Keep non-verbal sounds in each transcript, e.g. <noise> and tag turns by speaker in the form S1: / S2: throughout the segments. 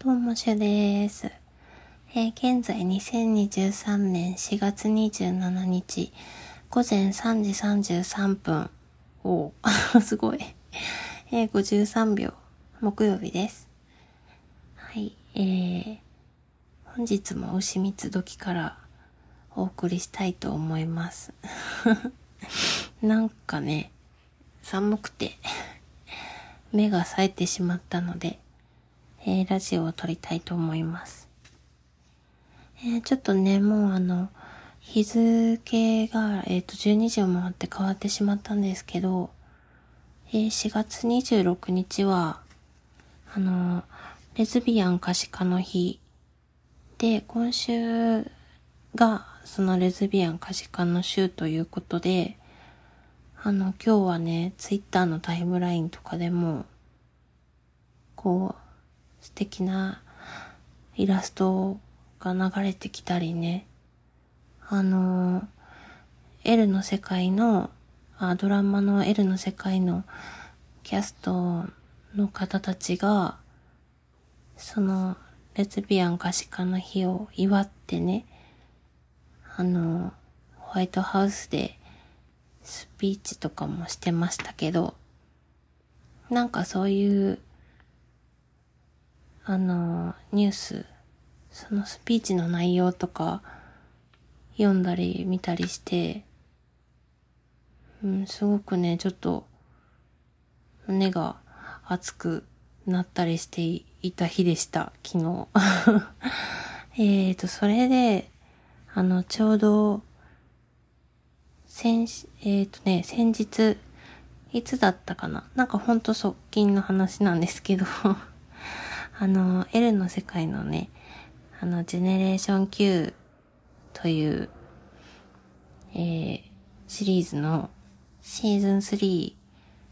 S1: どうもしゅです。えー、現在2023年4月27日午前3時33分。お <laughs> すごい。えー、53秒木曜日です。はい、えー、本日も牛蜜時からお送りしたいと思います。<laughs> なんかね、寒くて目が冴えてしまったので、えー、ラジオを撮りたいと思います。えー、ちょっとね、もうあの、日付が、えっ、ー、と、12時を回って変わってしまったんですけど、えー、4月26日は、あの、レズビアン可視化の日で、今週がそのレズビアン可視化の週ということで、あの、今日はね、ツイッターのタイムラインとかでも、こう、素敵なイラストが流れてきたりね、あの、L の世界の、あドラマの L の世界のキャストの方たちが、その、レズビアン可視化の日を祝ってね、あの、ホワイトハウスでスピーチとかもしてましたけど、なんかそういう、あの、ニュース、そのスピーチの内容とか読んだり見たりして、うん、すごくね、ちょっと胸が熱くなったりしていた日でした、昨日。<laughs> えっと、それで、あの、ちょうど、先、えっ、ー、とね、先日、いつだったかななんかほんと側近の話なんですけど <laughs> あの、L の世界のね、あの、ジェネレーション Q という、えー、シリーズのシーズン3、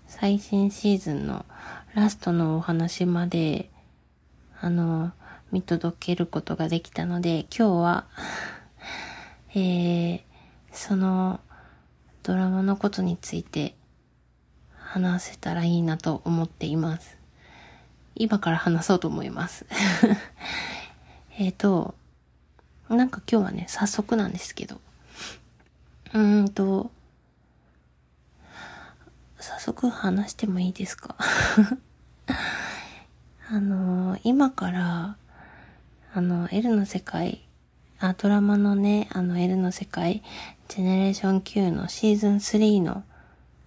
S1: 最新シーズンのラストのお話まで、あの、見届けることができたので、今日はえー、そのドラマのことについて話せたらいいなと思っています。今から話そうと思います。<laughs> えっと、なんか今日はね、早速なんですけど、うーんと、早速話してもいいですか？<laughs> あの、今から、あの、L の世界あ、ドラマのね、あの L の世界、ジェネレーション Q のシーズン3の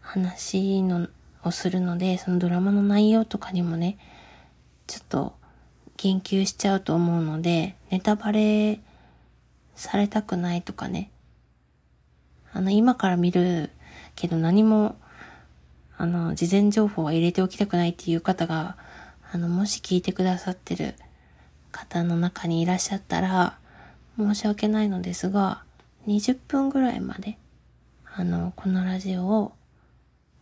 S1: 話のをするので、そのドラマの内容とかにもね、ちょっと言及しちゃうと思うので、ネタバレされたくないとかね、あの、今から見るけど何も、あの、事前情報は入れておきたくないっていう方が、あの、もし聞いてくださってる方の中にいらっしゃったら、申し訳ないのですが、20分ぐらいまで、あの、このラジオを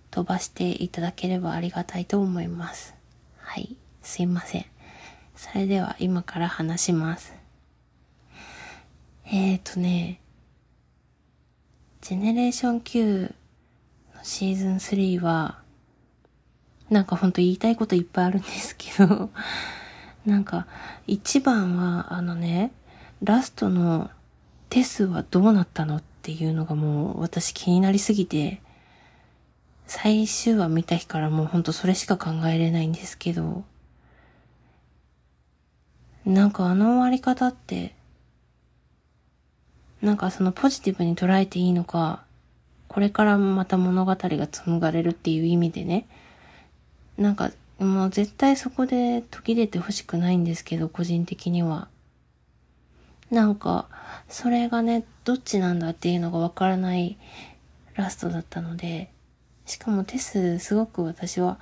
S1: 飛ばしていただければありがたいと思います。はい、すいません。それでは今から話します。えーとね、ジェネレーション Q のシーズン3は、なんかほんと言いたいこといっぱいあるんですけど、なんか一番はあのね、ラストのテスはどうなったのっていうのがもう私気になりすぎて、最終話見た日からもうほんとそれしか考えれないんですけど、なんかあの終わり方って、なんかそのポジティブに捉えていいのか、これからまた物語が紡がれるっていう意味でね、なんかもう絶対そこで途切れてほしくないんですけど、個人的には。なんか、それがね、どっちなんだっていうのがわからないラストだったので、しかもテス、すごく私は、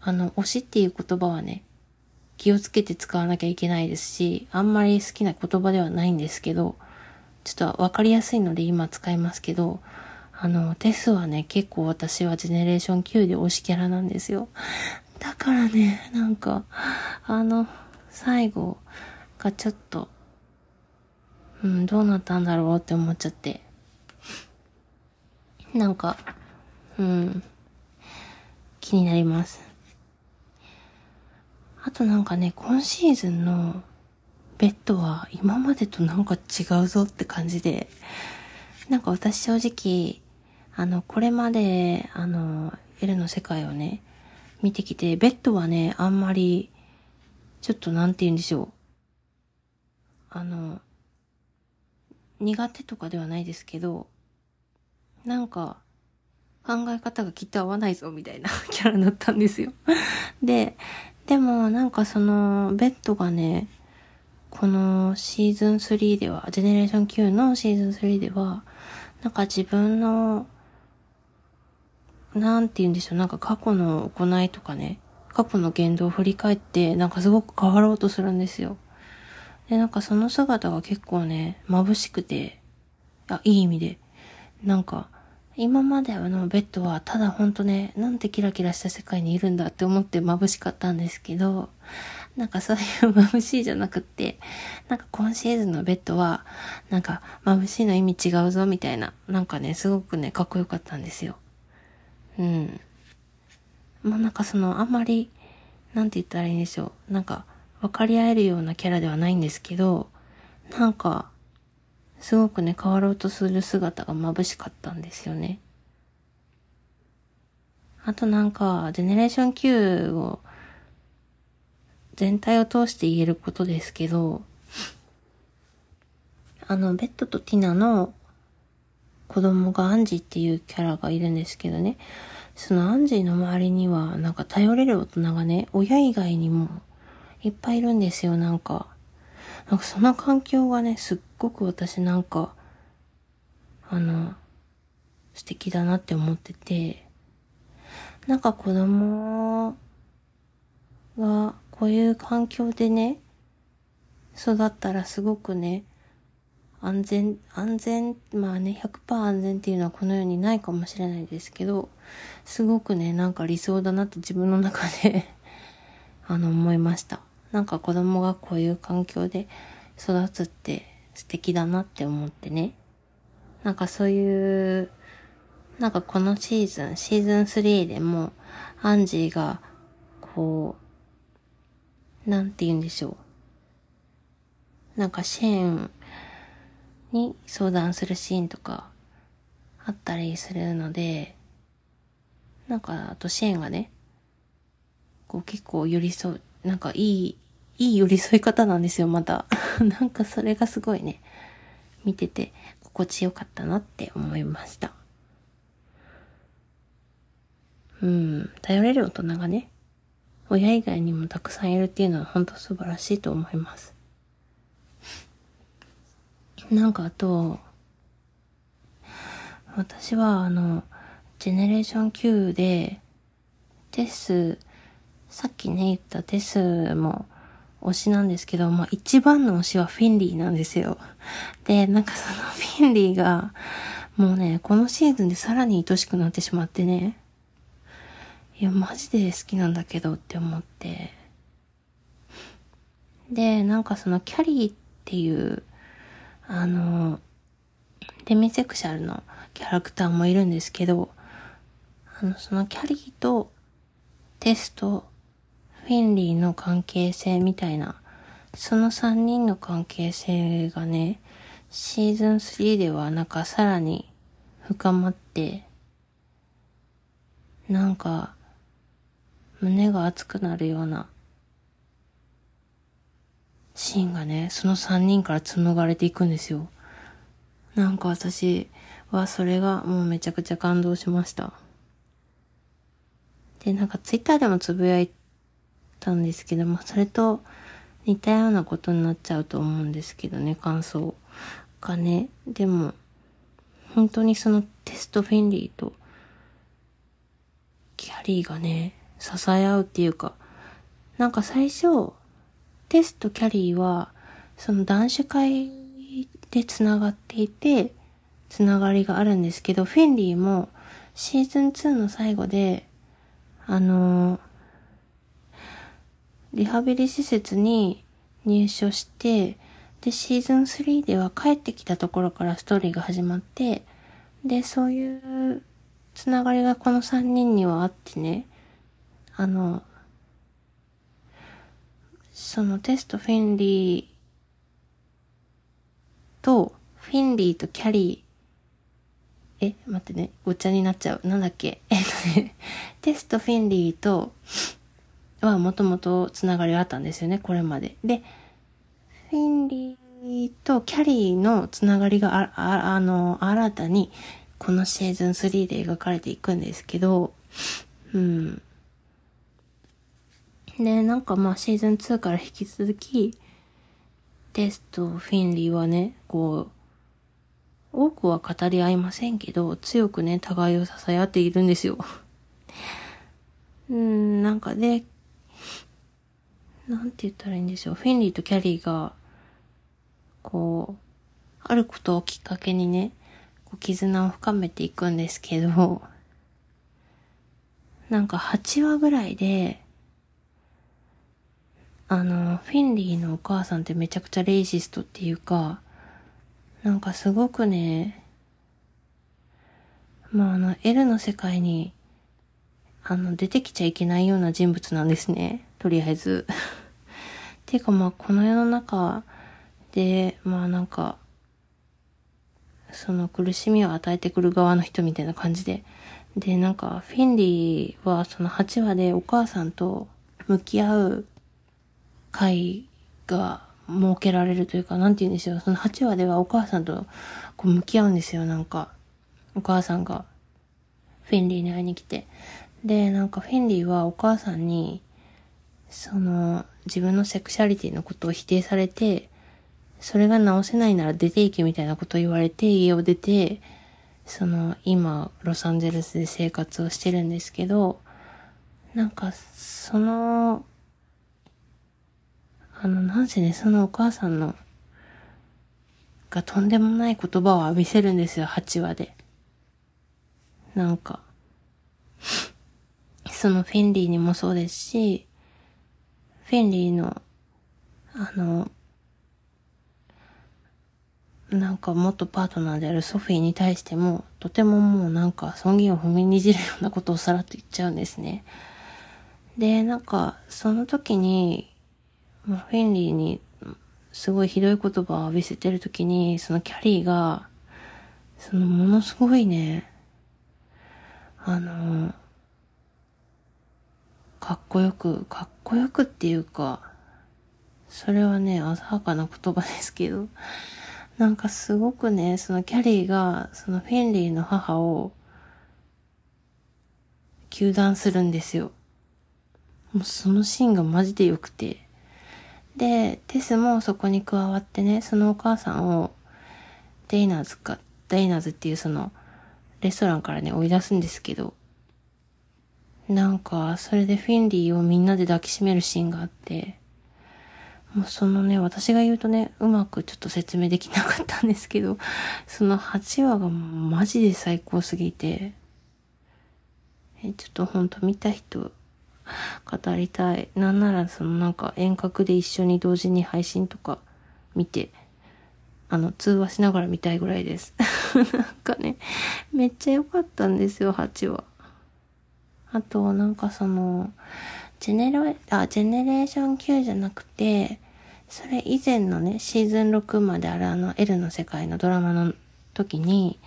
S1: あの、推しっていう言葉はね、気をつけて使わなきゃいけないですし、あんまり好きな言葉ではないんですけど、ちょっとわかりやすいので今使いますけど、あの、テスはね、結構私はジェネレーション9で推しキャラなんですよ。だからね、なんか、あの、最後がちょっと、うん、どうなったんだろうって思っちゃって。なんか、うん、気になります。あとなんかね、今シーズンのベッドは今までとなんか違うぞって感じで、なんか私正直、あの、これまで、あの、L の世界をね、見てきて、ベッドはね、あんまり、ちょっとなんて言うんでしょう。あの、苦手とかではないですけど、なんか、考え方がきっと合わないぞ、みたいな <laughs> キャラだったんですよで、でもなんかその、ベッドがね、このシーズン3では、ジェネレーション Q のシーズン3では、なんか自分の、なんて言うんでしょう、なんか過去の行いとかね、過去の言動を振り返って、なんかすごく変わろうとするんですよ。で、なんかその姿が結構ね、眩しくて、あ、いい意味で。なんか、今までのベッドはただほんとね、なんてキラキラした世界にいるんだって思って眩しかったんですけど、なんかそういう眩しいじゃなくって、なんか今シーズンのベッドは、なんか眩しいの意味違うぞみたいな、なんかね、すごくね、かっこよかったんですよ。うん。まあなんかその、あんまり、なんて言ったらいいんでしょう。なんか、分かり合えるようなキャラではないんですけど、なんか、すごくね、変わろうとする姿が眩しかったんですよね。あとなんか、ジェネレーション Q を、全体を通して言えることですけど、あの、ベッドとティナの子供がアンジーっていうキャラがいるんですけどね、そのアンジーの周りには、なんか頼れる大人がね、親以外にもいっぱいいるんですよ、なんか。なんかその環境がね、すっごく私なんか、あの、素敵だなって思ってて、なんか子供がこういう環境でね、育ったらすごくね、安全、安全、まあね、100%安全っていうのはこの世にないかもしれないですけど、すごくね、なんか理想だなって自分の中で <laughs> あの、思いました。なんか子供がこういう環境で育つって素敵だなって思ってね。なんかそういう、なんかこのシーズン、シーズン3でも、アンジーが、こう、なんて言うんでしょう。なんかシェーンに相談するシーンとかあったりするので、なんか、あとシェーンがね、こう結構寄り添う、なんかいいいい寄り添い方なんですよ、また。<laughs> なんかそれがすごいね、見てて心地よかったなって思いました。うん、頼れる大人がね、親以外にもたくさんいるっていうのは本当素晴らしいと思います。<laughs> なんかあと、私はあの、ジェネレーション Q で、テス、さっきね言ったテスも推しなんですけど、まあ一番の推しはフィンリーなんですよ。で、なんかそのフィンリーが、もうね、このシーズンでさらに愛しくなってしまってね、いや、マジで好きなんだけどって思って。で、なんかそのキャリーっていう、あの、デミセクシャルのキャラクターもいるんですけど、あの、そのキャリーとテストフィンリーの関係性みたいな、その3人の関係性がね、シーズン3ではなんかさらに深まって、なんか、胸が熱くなるようなシーンがね、その3人から紡がれていくんですよ。なんか私はそれがもうめちゃくちゃ感動しました。で、なんかツイッターでもつぶやいたんですけど、まあ、それと似たようなことになっちゃうと思うんですけどね、感想がね。でも、本当にそのテストフィンリーとキャリーがね、支え合うっていうか、なんか最初、テストキャリーは、その男子会で繋がっていて、繋がりがあるんですけど、フィンリーもシーズン2の最後で、あのーリハビリ施設に入所して、で、シーズン3では帰ってきたところからストーリーが始まって、で、そういうつながりがこの3人にはあってね、あの、そのテストフィンリーと、フィンリーとキャリー、え、待ってね、ごっちゃになっちゃう。なんだっけ？えっとね、テストフィンリーと、はもともとつながりがあったんですよね、これまで。で、フィンリーとキャリーのつながりがあ、ああの、新たに、このシーズン3で描かれていくんですけど、うん。で、なんかまあシーズン2から引き続き、テスト、フィンリーはね、こう、多くは語り合いませんけど、強くね、互いを支え合っているんですよ。うん、なんかで、なんて言ったらいいんでしょう。フィンリーとキャリーが、こう、あることをきっかけにね、こう絆を深めていくんですけど、なんか8話ぐらいで、あの、フィンリーのお母さんってめちゃくちゃレイシストっていうか、なんかすごくね、まああの、L の世界に、あの、出てきちゃいけないような人物なんですね。とりあえず。ていうかまあこの世の中で、まあなんか、その苦しみを与えてくる側の人みたいな感じで。で、なんか、フィンリーはその8話でお母さんと向き合う会が設けられるというか、なんて言うんでしょう。その8話ではお母さんとこう向き合うんですよ、なんか。お母さんがフィンリーに会いに来て。で、なんかフィンリーはお母さんに、その、自分のセクシャリティのことを否定されて、それが直せないなら出ていけみたいなことを言われて家を出て、その今ロサンゼルスで生活をしてるんですけど、なんかその、あのなんせね、そのお母さんの、がとんでもない言葉を浴びせるんですよ、8話で。なんか、そのフィンリーにもそうですし、フィンリーの、あの、なんか元パートナーであるソフィーに対しても、とてももうなんか尊厳を踏みにじるようなことをさらっと言っちゃうんですね。で、なんか、その時に、フィンリーにすごいひどい言葉を浴びせてる時に、そのキャリーが、そのものすごいね、あの、かっこよく、かっこよくっていうか、それはね、浅はかな言葉ですけど、<laughs> なんかすごくね、そのキャリーが、そのフェンリーの母を、休断するんですよ。もうそのシーンがマジで良くて。で、テスもそこに加わってね、そのお母さんを、デイナーズか、デイナーズっていうその、レストランからね、追い出すんですけど、なんか、それでフィンリーをみんなで抱きしめるシーンがあって、もうそのね、私が言うとね、うまくちょっと説明できなかったんですけど、その8話がマジで最高すぎて、え、ちょっとほんと見た人、語りたい。なんならそのなんか遠隔で一緒に同時に配信とか見て、あの、通話しながら見たいぐらいです。<laughs> なんかね、めっちゃ良かったんですよ、8話。あと、なんかその、ジェネレ、あ、ジェネレーション Q じゃなくて、それ以前のね、シーズン6まであるあの L の世界のドラマの時に、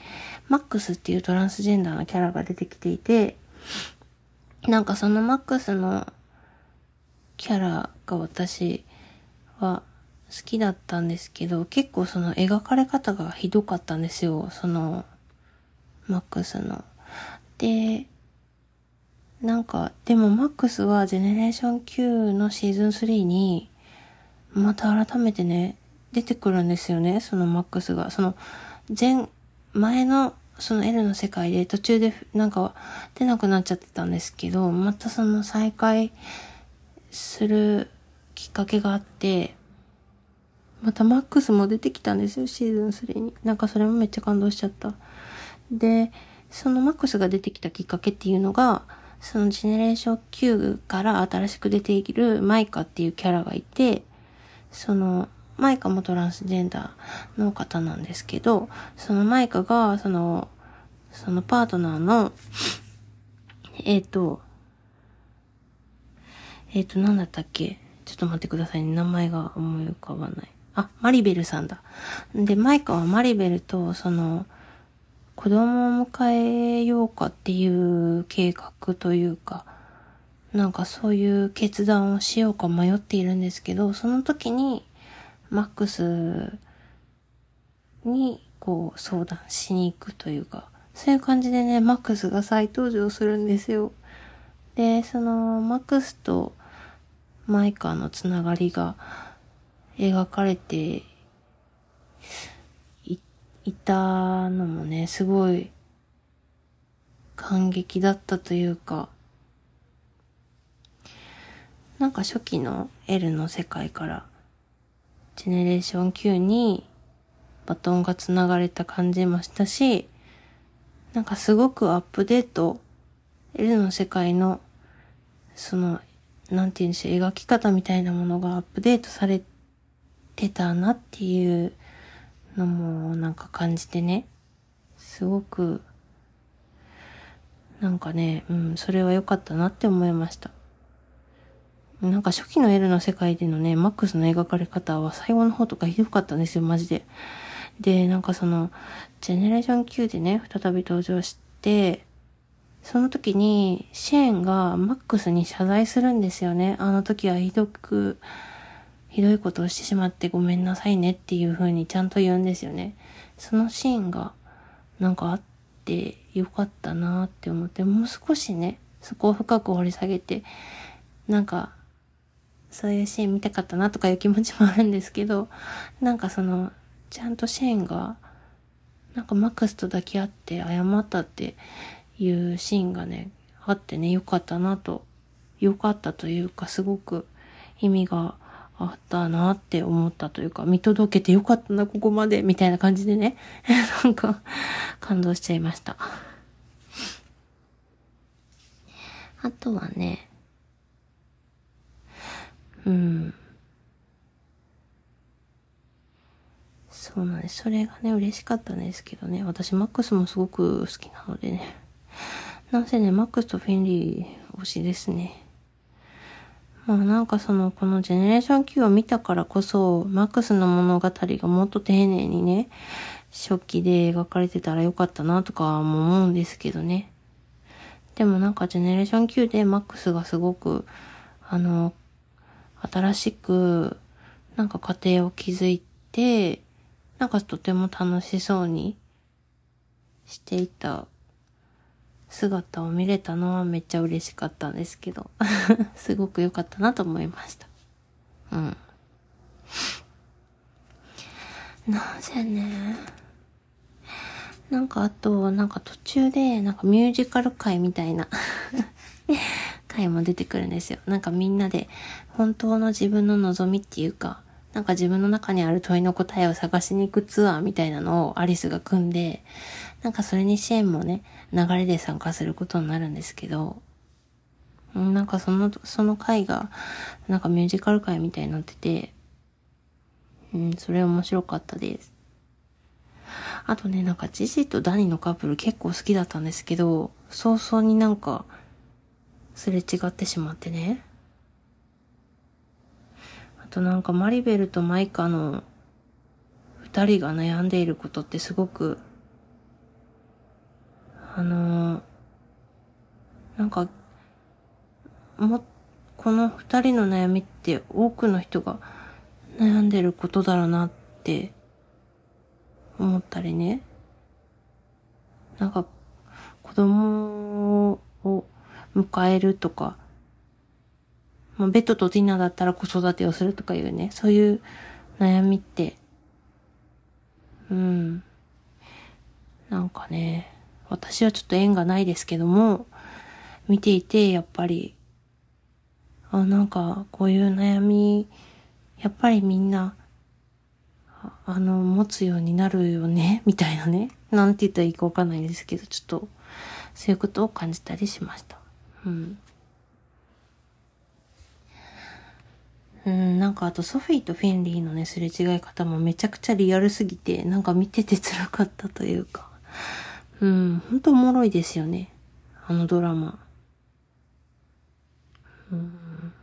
S1: マックスっていうトランスジェンダーのキャラが出てきていて、なんかそのマックスのキャラが私は好きだったんですけど、結構その描かれ方がひどかったんですよ、その、マックスの。で、なんか、でもマックスはジェネレーション Q のシーズン3に、また改めてね、出てくるんですよね、そのマックスが。その、前、前の、その L の世界で途中でなんか出なくなっちゃってたんですけど、またその再会するきっかけがあって、またマックスも出てきたんですよ、シーズン3に。なんかそれもめっちゃ感動しちゃった。で、そのマックスが出てきたきっかけっていうのが、そのジェネレーション Q から新しく出ているマイカっていうキャラがいて、その、マイカもトランスジェンダーの方なんですけど、そのマイカが、その、そのパートナーの、えっ、ー、と、えっ、ー、と、なんだったっけ？ちょっと待ってくださいね。名前が思い浮かばない。あ、マリベルさんだ。で、マイカはマリベルと、その、子供を迎えようかっていう計画というか、なんかそういう決断をしようか迷っているんですけど、その時に、マックスに、こう、相談しに行くというか、そういう感じでね、マックスが再登場するんですよ。で、その、マックスとマイカーのつながりが描かれてい、たのもね、すごい感激だったというか、なんか初期の L の世界から、ジェネレーション Q にバトンが繋がれた感じもしたし、なんかすごくアップデート、L の世界の、その、なんて言うんでしょう、描き方みたいなものがアップデートされてたなっていうのもなんか感じてね、すごく、なんかね、うん、それは良かったなって思いました。なんか初期の L の世界でのね、マックスの描かれ方は最後の方とかひどかったんですよ、マジで。で、なんかその、ジェネレーション Q でね、再び登場して、その時に、シェーンがマックスに謝罪するんですよね。あの時はひどく、ひどいことをしてしまってごめんなさいねっていう風にちゃんと言うんですよね。そのシーンが、なんかあってよかったなって思って、もう少しね、そこを深く掘り下げて、なんか、そういうシーン見たかったなとかいう気持ちもあるんですけど、なんかその、ちゃんとシェーンが、なんかマックスと抱き合って謝ったっていうシーンがね、あってね、よかったなと、よかったというか、すごく意味があったなって思ったというか、見届けてよかったな、ここまで、みたいな感じでね、<laughs> なんか、感動しちゃいました。あとはね、うん。そうなんです。それがね、嬉しかったんですけどね。私、マックスもすごく好きなのでね。なんせね、マックスとフェンリー推しですね。まあなんかその、このジェネレーション Q を見たからこそ、マックスの物語がもっと丁寧にね、初期で描かれてたらよかったなとかも思うんですけどね。でもなんかジェネレーション Q でマックスがすごく、あの、新しく、なんか家庭を築いて、なんかとても楽しそうにしていた姿を見れたのはめっちゃ嬉しかったんですけど <laughs> すごく良かったなと思いました。うん。なぜね？なんかあと、なんか途中で、なんかミュージカル界みたいな <laughs> 回も出てくるんですよ。なんかみんなで本当の自分の望みっていうか、なんか自分の中にある問いの答えを探しに行くツアーみたいなのをアリスが組んで、なんかそれに支援もね、流れで参加することになるんですけど、なんかその、その回が、なんかミュージカル回みたいになってて、うん、それ面白かったです。あとね、なんかジジとダニのカップル結構好きだったんですけど、早々になんか、すれ違ってしまってね。あとなんかマリベルとマイカの二人が悩んでいることってすごく、あのー、なんか、も、この二人の悩みって多くの人が悩んでることだろうなって思ったりね。なんか、子供を迎えるとか、まあ、ベッドとディナーだったら子育てをするとかいうね、そういう悩みって、うん。なんかね、私はちょっと縁がないですけども、見ていて、やっぱり、あ、なんか、こういう悩み、やっぱりみんな、あの、持つようになるよね、<laughs> みたいなね。なんて言ったらいいかわかんないんですけど、ちょっと、そういうことを感じたりしました。うん。うん、なんかあとソフィーとフィンリーのね、すれ違い方もめちゃくちゃリアルすぎて、なんか見てて辛かったというか。うん、ほんとおもろいですよね。あのドラマ。うん。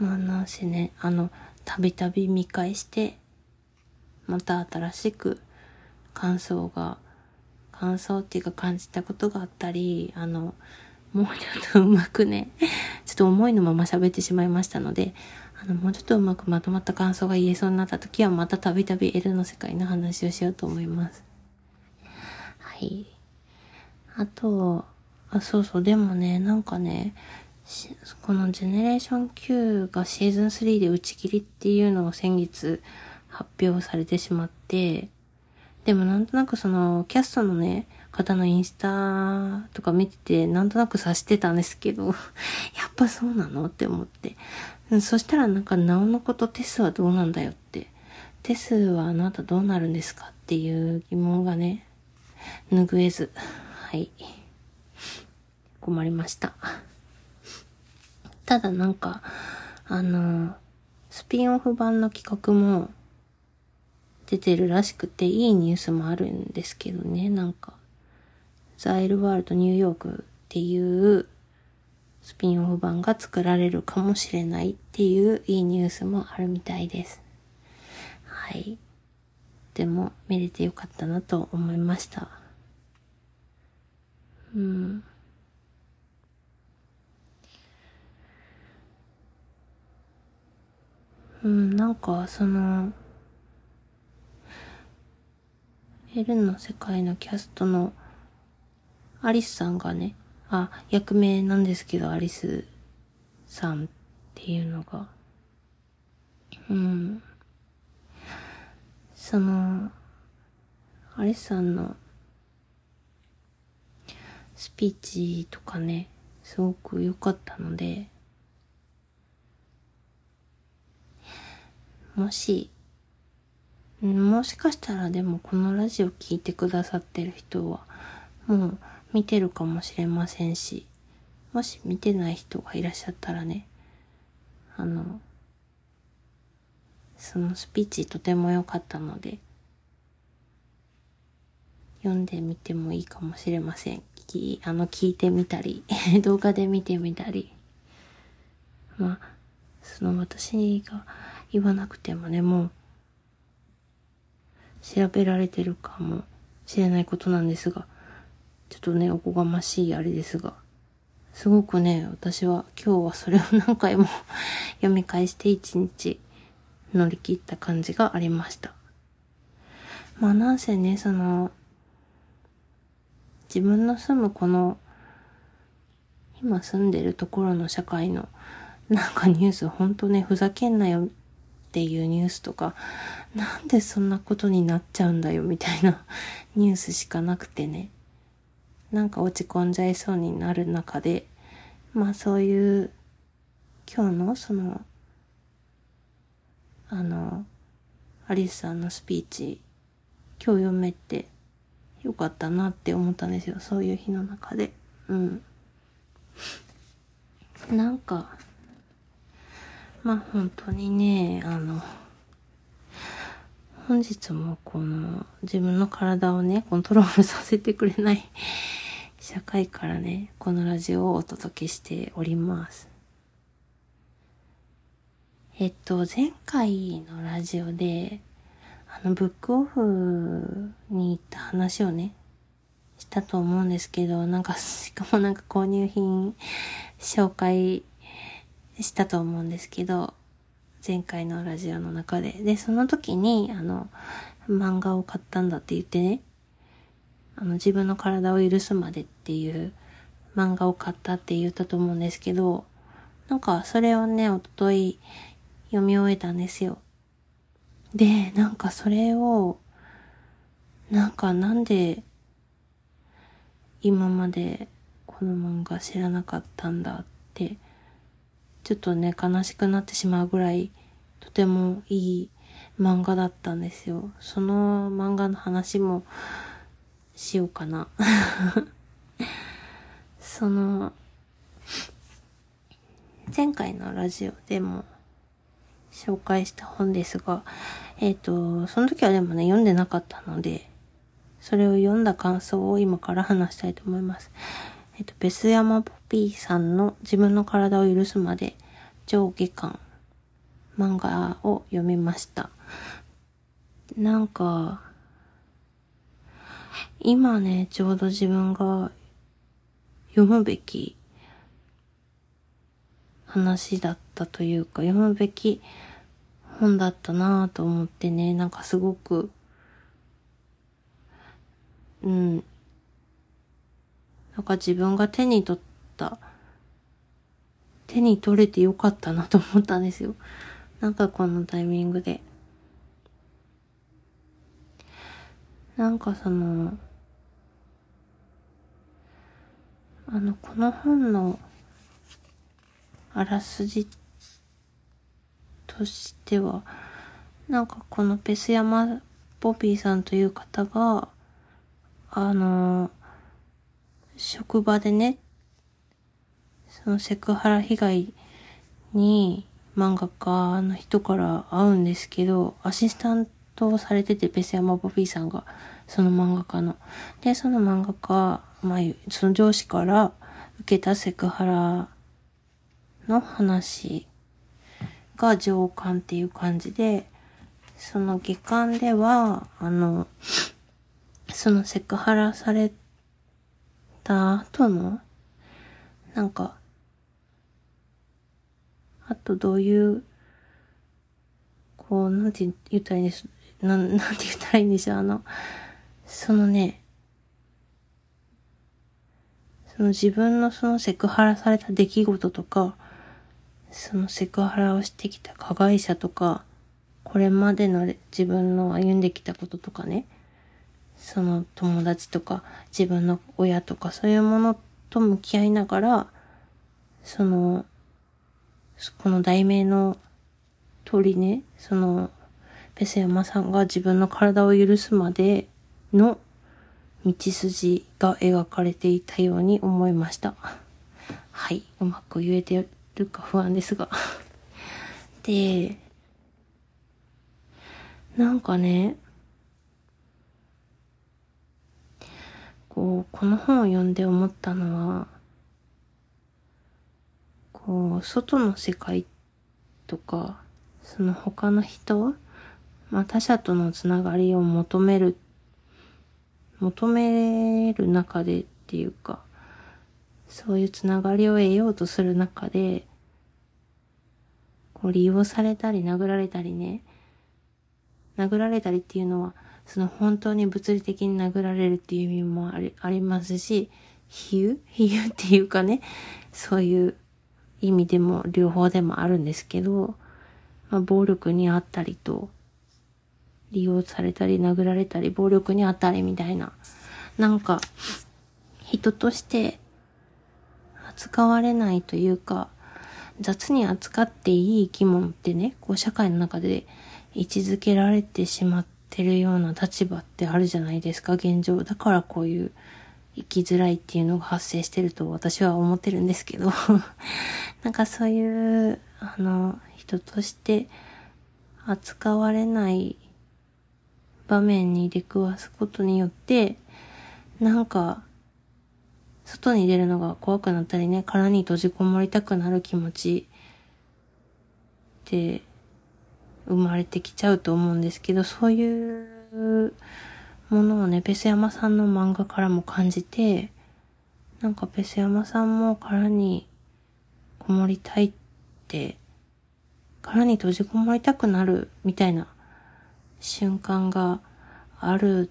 S1: まあなんせね、あの、たびたび見返して、また新しく感想が、感想っていうか感じたことがあったり、あの、もうちょっとうまくね、ちょっと思いのまま喋ってしまいましたので、あの、もうちょっとうまくまとまった感想が言えそうになった時は、またたびたび L の世界の話をしようと思います。あと、あ、そうそう、でもね、なんかね、このジェネレーション Q がシーズン3で打ち切りっていうのを先月発表されてしまって、でもなんとなくそのキャストのね、方のインスタとか見てて、なんとなく察してたんですけど、<laughs> やっぱそうなのって思って。そしたらなんか、なおのことテスはどうなんだよって。テスはあなたどうなるんですかっていう疑問がね、拭えず、はい。困りました。ただなんか、あの、スピンオフ版の企画も出てるらしくて、いいニュースもあるんですけどね、なんか、ザイルワールドニューヨークっていうスピンオフ版が作られるかもしれないっていういいニュースもあるみたいです。はい。でも見れてよかったなと思いました。うん。うん、なんか、その、エルの世界のキャストのアリスさんがね、あ、役名なんですけど、アリスさんっていうのが、うん。その、アリスさんのスピーチとかね、すごく良かったので、もし、もしかしたらでもこのラジオ聞いてくださってる人は、もう見てるかもしれませんし、もし見てない人がいらっしゃったらね、あの、そのスピーチとても良かったので、読んでみてもいいかもしれません。きあの、聞いてみたり、<laughs> 動画で見てみたり。まあ、その私が言わなくてもね、もう、調べられてるかもしれないことなんですが、ちょっとね、おこがましいあれですが、すごくね、私は今日はそれを何回も <laughs> 読み返して一日乗り切った感じがありました。まあなんせね、その、自分の住むこの、今住んでるところの社会のなんかニュースほんとね、ふざけんなよっていうニュースとか、なんでそんなことになっちゃうんだよみたいなニュースしかなくてね。なんか落ち込んじゃいそうになる中で、まあそういう今日のその、あの、アリスさんのスピーチ、今日読めてよかったなって思ったんですよ。そういう日の中で。うん。なんか、まあ本当にね、あの、本日もこの自分の体をね、コントロールさせてくれない社会からね、このラジオをお届けしております。えっと、前回のラジオで、あの、ブックオフに行った話をね、したと思うんですけど、なんか、しかもなんか購入品紹介したと思うんですけど、前回のラジオの中で。で、その時に、あの、漫画を買ったんだって言ってね、あの、自分の体を許すまでっていう漫画を買ったって言ったと思うんですけど、なんか、それをね、おととい読み終えたんですよ。で、なんかそれを、なんかなんで、今までこの漫画知らなかったんだってちょっとね、悲しくなってしまうぐらい、とてもいい漫画だったんですよ。その漫画の話もしようかな。<laughs> その、前回のラジオでも紹介した本ですが、えっ、ー、と、その時はでもね、読んでなかったので、それを読んだ感想を今から話したいと思います。えっと、ベスヤマポピーさんの自分の体を許すまで上下巻漫画を読みました。なんか、今ね、ちょうど自分が読むべき話だったというか、読むべき本だったなぁと思ってね、なんかすごく、うん、なんか自分が手に取った、手に取れてよかったなと思ったんですよ。なんかこのタイミングで。なんかその、あの、この本のあらすじとしては、なんかこのペスヤマボビーさんという方が、あの、職場でね、そのセクハラ被害に漫画家の人から会うんですけど、アシスタントをされてて、ペスヤマボビーさんが、その漫画家の。で、その漫画家、まあ、その上司から受けたセクハラの話が上巻っていう感じで、その下巻では、あの、そのセクハラされた後の、なんか、あとどういう、こう、なんて言ったらいいんです、なん、なんて言ったらいいんでしょう、あの、そのね、その自分のそのセクハラされた出来事とか、そのセクハラをしてきた加害者とか、これまでの自分の歩んできたこととかね、その友達とか自分の親とかそういうものと向き合いながら、その、この題名の通りね、その、ペセヤマさんが自分の体を許すまでの道筋が描かれていたように思いました。はい。うまく言えてるか不安ですが。<laughs> で、なんかね、こう、この本を読んで思ったのは、こう、外の世界とか、その他の人、まあ他者とのつながりを求める、求める中でっていうか、そういうつながりを得ようとする中で、こう利用されたり殴られたりね、殴られたりっていうのは、その本当に物理的に殴られるっていう意味もありありますし、比喩？比喩っていうかね、そういう意味でも両方でもあるんですけど、まあ、暴力にあったりと、利用されたり殴られたり暴力にあったりみたいな、なんか、人として扱われないというか、雑に扱っていい生き物ってね、こう社会の中で位置づけられてしまってるような立場ってあるじゃないですか、現状。だからこういう生きづらいっていうのが発生してると私は思ってるんですけど <laughs> なんかそういう、あの、人として扱われない場面に出くわすことによって、なんか、外に出るのが怖くなったりね、殻に閉じこもりたくなる気持ちって生まれてきちゃうと思うんですけど、そういうものをね、ペスヤマさんの漫画からも感じて、なんかペスヤマさんも殻にこもりたいって、殻に閉じこもりたくなるみたいな瞬間がある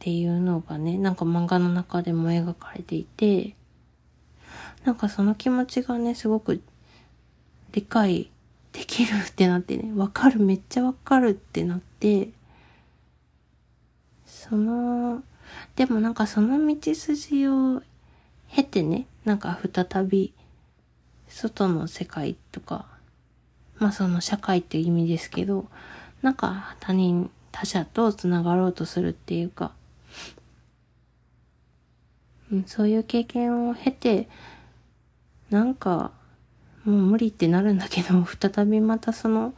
S1: っていうのがね、なんか漫画の中でも描かれていて、なんかその気持ちがね、すごく理解できるってなってね、わかる、めっちゃわかるってなって、その、でもなんかその道筋を経てね、なんか再び、外の世界とか、まあその社会っていう意味ですけど、なんか他人、他者と繋がろうとするっていうか、そういう経験を経て、なんか、もう無理ってなるんだけど、<laughs> 再びまたその、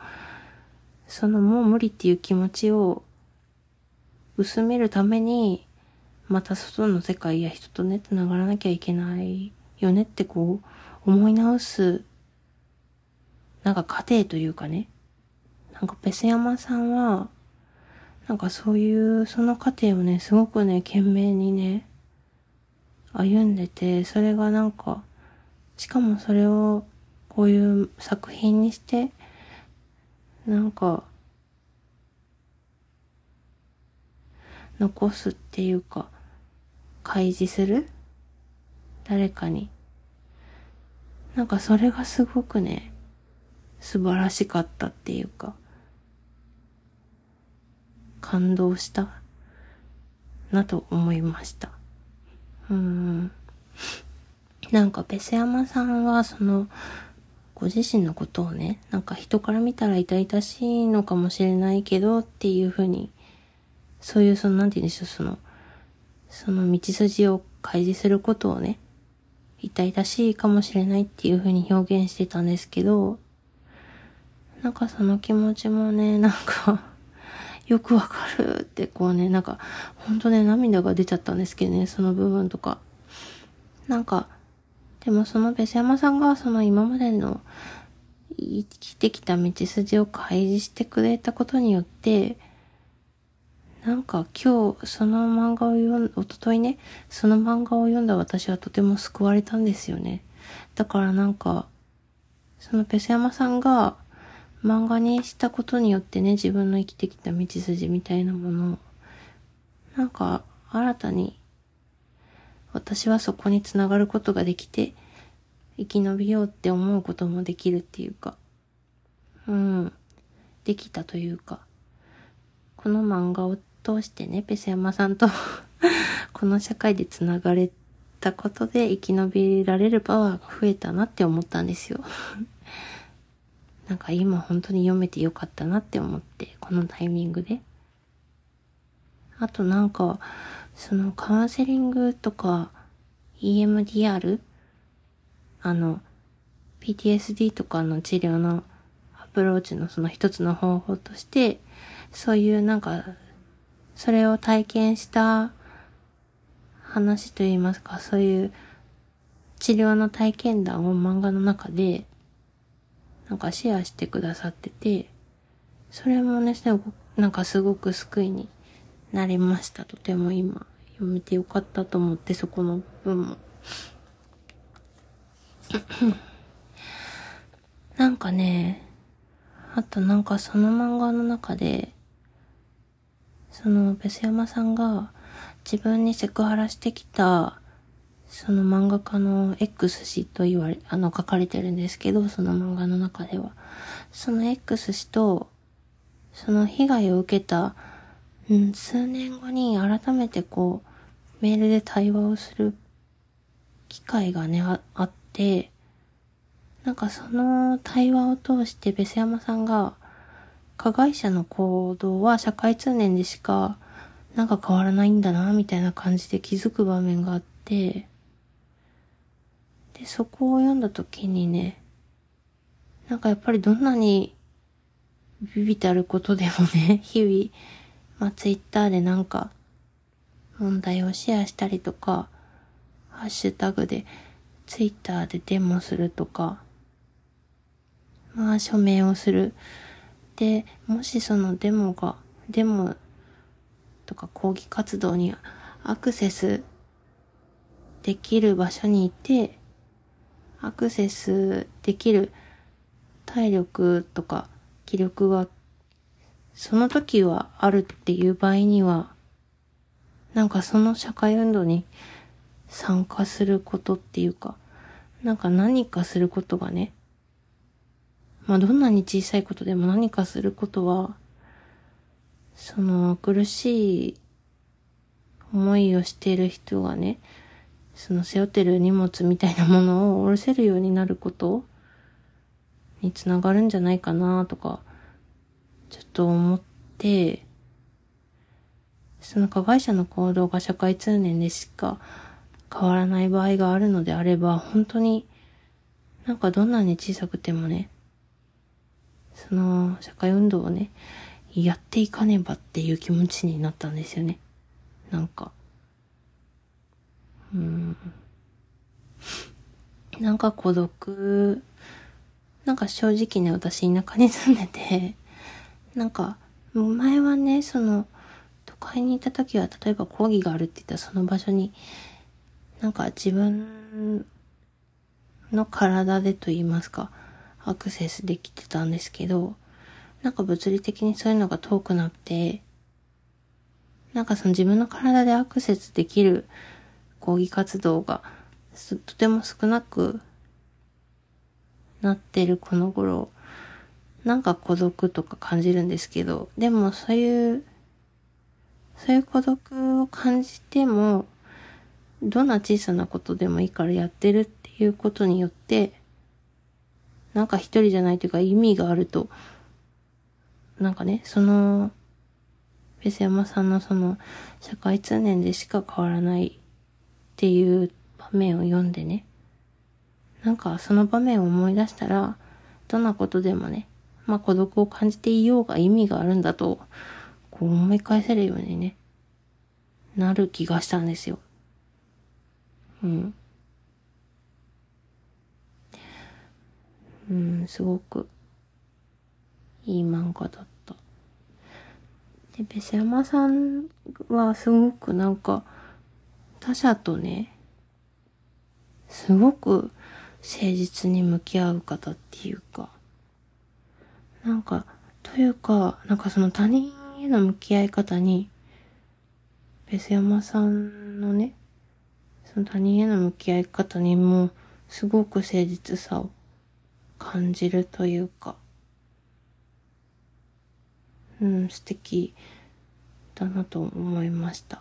S1: そのもう無理っていう気持ちを薄めるために、また外の世界や人とね、繋がらなきゃいけないよねってこう、思い直すなんか家庭というかね、なんかペス山さんは、なんかそういう、その過程をね、すごくね、懸命にね、歩んでて、それがなんか、しかもそれをこういう作品にして、なんか、残すっていうか、開示する？誰かに。なんかそれがすごくね、素晴らしかったっていうか、感動したなと思いました。うん。なんか、ベセ山さんは、その、ご自身のことをね、なんか人から見たら痛々しいのかもしれないけどっていうふうに、そういう、その、なんて言うんでしょう、その、その道筋を開示することをね、痛々しいかもしれないっていうふうに表現してたんですけど、なんかその気持ちもね、なんかよくわかるってこうね、なんか、ほんとね、涙が出ちゃったんですけどね、その部分とか。なんか、でもそのベセ山さんがその今までの生きてきた道筋を開示してくれたことによって、なんか今日その漫画を読ん、おとといね、その漫画を読んだ私はとても救われたんですよね。だからなんか、そのペセ山さんが漫画にしたことによってね、自分の生きてきた道筋みたいなものを、なんか新たに私はそこにつながることができて、生き延びようって思うこともできるっていうか、うん、できたというか、この漫画を通してね、ペセ山さんと <laughs> この社会でつながれたことで生き延びられるパワーが増えたなって思ったんですよ。なんか今本当に読めてよかったなって思って、このタイミングで。あとなんか、そのカウンセリングとか EMDR? あの、PTSD とかの治療のアプローチのその一つの方法として、そういうなんか、それを体験した話といいますか、そういう治療の体験談を漫画の中で、なんかシェアしてくださってて、それもね、なんかすごく救いになりました。とても今、読めてよかったと思って、そこの部分も。<coughs> なんかね、あとなんかその漫画の中で、その、ベス山さんが自分にセクハラしてきた、その漫画家の X 氏と言われ、あの書かれてるんですけど、その漫画の中では。その X 氏と、その被害を受けたうん、数年後に改めてこう、メールで対話をする機会がね、ああって、なんかその対話を通してベス山さんが、加害者の行動は社会通念でしかなんか変わらないんだな、みたいな感じで気づく場面があって、で、そこを読んだ時にね、なんかやっぱりどんなにビビたることでもね、<laughs> 日々、まあ、ツイッターでなんか、問題をシェアしたりとか、ハッシュタグで、ツイッターでデモするとか、まあ、署名をする。で、もしそのデモが、デモとか抗議活動にアクセスできる場所にいて、アクセスできる体力とか気力がその時はあるっていう場合には、なんかその社会運動に参加することっていうか、なんか何かすることがね、まあどんなに小さいことでも何かすることは、その苦しい思いをしている人がね、その背負ってる荷物みたいなものを下ろせるようになることにつながるんじゃないかなとかちょっと思って、その加害者の行動が社会通念でしか変わらない場合があるのであれば、本当になんかどんなに小さくてもね、その社会運動をね、やっていかねばっていう気持ちになったんですよね。なんか。うん。なんか孤独なんか正直ね、私田舎に住んでて、<laughs> なんか、前はね、その、都会にいた時は、例えば講義があるって言ったらその場所に、なんか自分の体でと言いますか、アクセスできてたんですけど、なんか物理的にそういうのが遠くなって、なんかその自分の体でアクセスできる講義活動がとても少なくなってるこの頃、なんか孤独とか感じるんですけど、でもそういう、そういう孤独を感じても、どんな小さなことでもいいからやってるっていうことによって、なんか一人じゃないというか意味があると、なんかね、その、ベセ山さんのその、社会通念でしか変わらないっていう場面を読んでね、なんかその場面を思い出したら、どんなことでもね、まあ孤独を感じていようが意味があるんだと、こう思い返せるようにね、なる気がしたんですよ。うん。うん、すごくいい漫画だった。で、ベセ山さんはすごくなんか他者とね、すごく誠実に向き合う方っていうか、なんか、というか、なんかその他人への向き合い方に、ベス山さんのね、その他人への向き合い方にも、すごく誠実さを感じるというか、うん、素敵だなと思いました。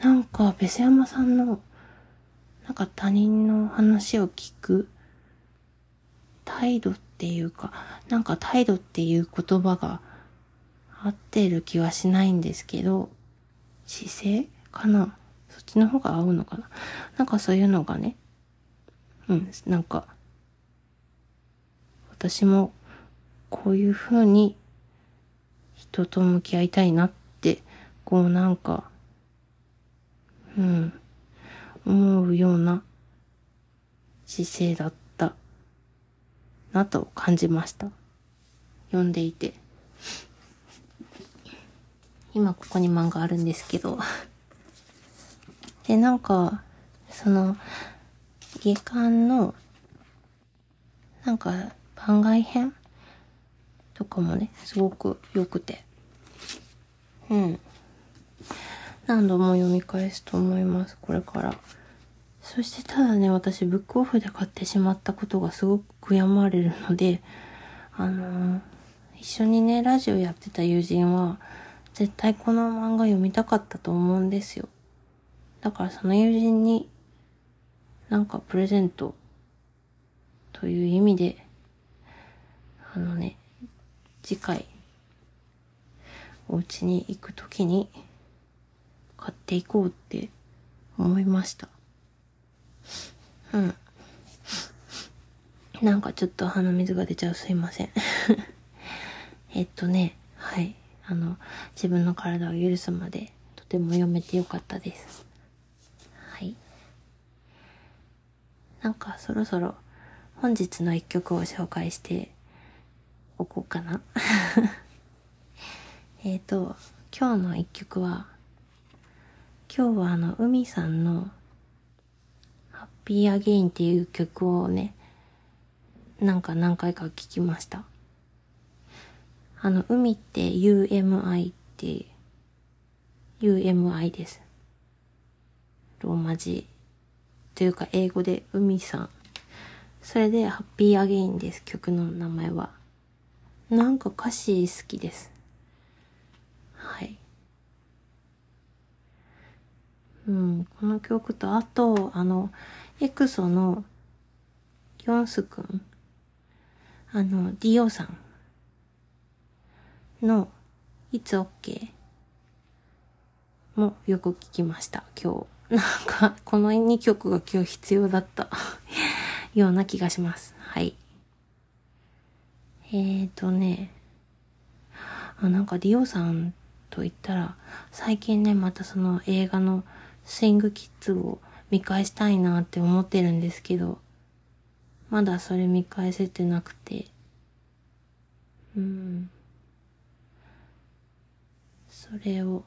S1: なんか、ベス山さんの、なんか他人の話を聞く態度っていうか、なんか態度っていう言葉が合ってる気はしないんですけど、姿勢かな？そっちの方が合うのかな？なんかそういうのがね、うん、なんか、私もこういう風に人と向き合いたいなって、こうなんか、うん、思うような姿勢だったなと感じました。読んでいて。今ここに漫画あるんですけど。で、なんか、その、下巻の、なんか、番外編とかもね、すごく良くて。うん。何度も読み返すと思います、これから。そしてただね、私、ブックオフで買ってしまったことがすごく悔やまれるので、あのー、一緒にね、ラジオやってた友人は、絶対この漫画読みたかったと思うんですよ。だからその友人に、なんかプレゼントという意味で、あのね、次回、お家に行くときに、買っていこうって思いました。うん。なんかちょっと鼻水が出ちゃうすいません。<laughs> えっとね、はい。あの、自分の体を許すまでとても読めてよかったです。はい。なんかそろそろ本日の一曲を紹介しておこうかな。<laughs> えっと、今日の一曲は今日はあの、海さんの、ハッピーアゲインっていう曲をね、なんか何回か聴きました。あの、海って UMI って、UMI です。ローマ字。というか英語で海さん。それでハッピーアゲインです、曲の名前は。なんか歌詞好きです。はい。うん、この曲と、あと、あの、エクソの、ヨンスくん、あの、ディオさんの、It's OK もよく聞きました、今日。なんか、この2曲が今日必要だったような気がします。はい。えーとね、あ、なんかディオさんと言ったら、最近ね、またその映画のスイングキッズを見返したいなって思ってるんですけど、まだそれ見返せてなくて。うん。それを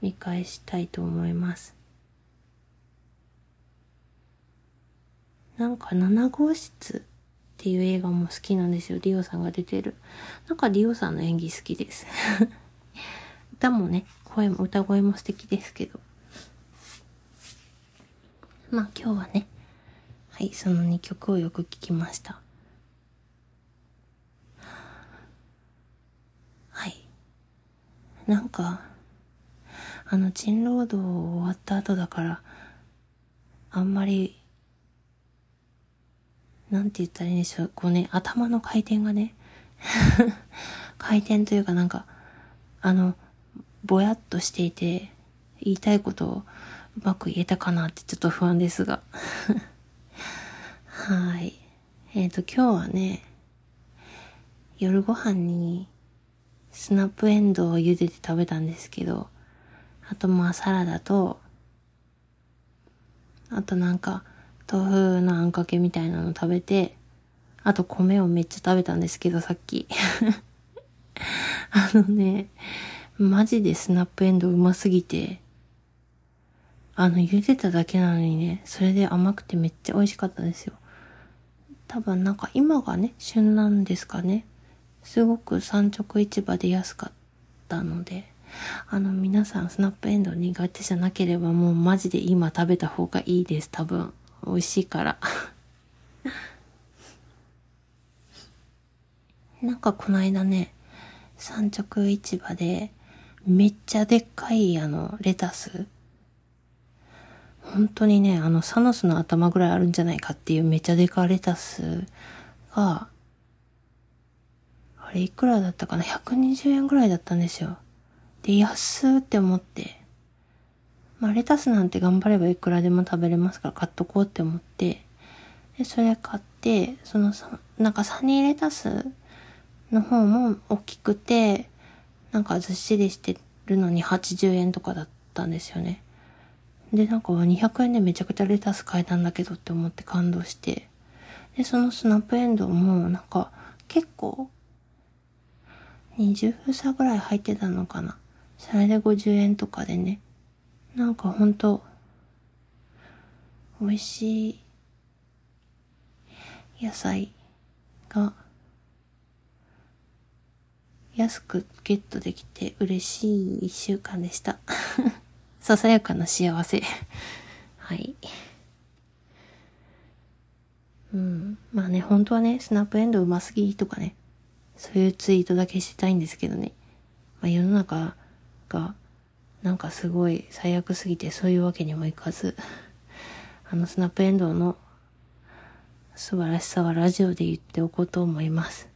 S1: 見返したいと思います。なんか7号室っていう映画も好きなんですよ。リオさんが出てる。なんかリオさんの演技好きです。<laughs> 歌もね、声も、歌声も素敵ですけど。まあ今日はね、はい、その2曲をよく聴きました。はい。なんか、あの、賃労働終わった後だから、あんまりなんて言ったらいいんでしょう。こうね、頭の回転がね、<laughs> 回転というかなんか、あの、ぼやっとしていて、言いたいことをうまく言えたかなってちょっと不安ですが。<laughs> はい。えっ、ー、と、今日はね、夜ご飯にスナップエンドウを茹でて食べたんですけど、あとまあサラダと、あとなんか、豆腐のあんかけみたいなの食べて、あと米をめっちゃ食べたんですけど、さっき。<laughs> あのね、マジでスナップエンドうますぎて、あの、茹でただけなのにね、それで甘くてめっちゃ美味しかったですよ。多分なんか今がね、旬なんですかね。すごく産直市場で安かったので、あの皆さんスナップエンド苦手じゃなければもうマジで今食べた方がいいです、多分。美味しいから <laughs> なんかこの間ね、産直市場で、めっちゃでっかいあの、レタス。本当にね、あの、サノスの頭ぐらいあるんじゃないかっていうめちゃでかレタスが、あれいくらだったかな ?120 円ぐらいだったんですよ。で、安って思って、まあ、レタスなんて頑張ればいくらでも食べれますから買っとこうって思って、で、それ買って、そのなんかサニーレタスの方も大きくて、なんかずっしりしてるのに80円とかだったんですよね。で、なんか200円でめちゃくちゃレタス買えたんだけどって思って感動して。で、そのスナップエンドウもなんか結構20房ぐらい入ってたのかな。それで50円とかでね。なんかほんと、美味しい野菜が安くゲットできて嬉しい一週間でした。<laughs> ささやかな幸せ。<laughs> はい。うん。まあね、本当はね、スナップエンドうますぎとかね、そういうツイートだけしたいんですけどね。まあ世の中がなんかすごい最悪すぎてそういうわけにもいかず、あのスナップエンドウの素晴らしさはラジオで言っておこうと思います。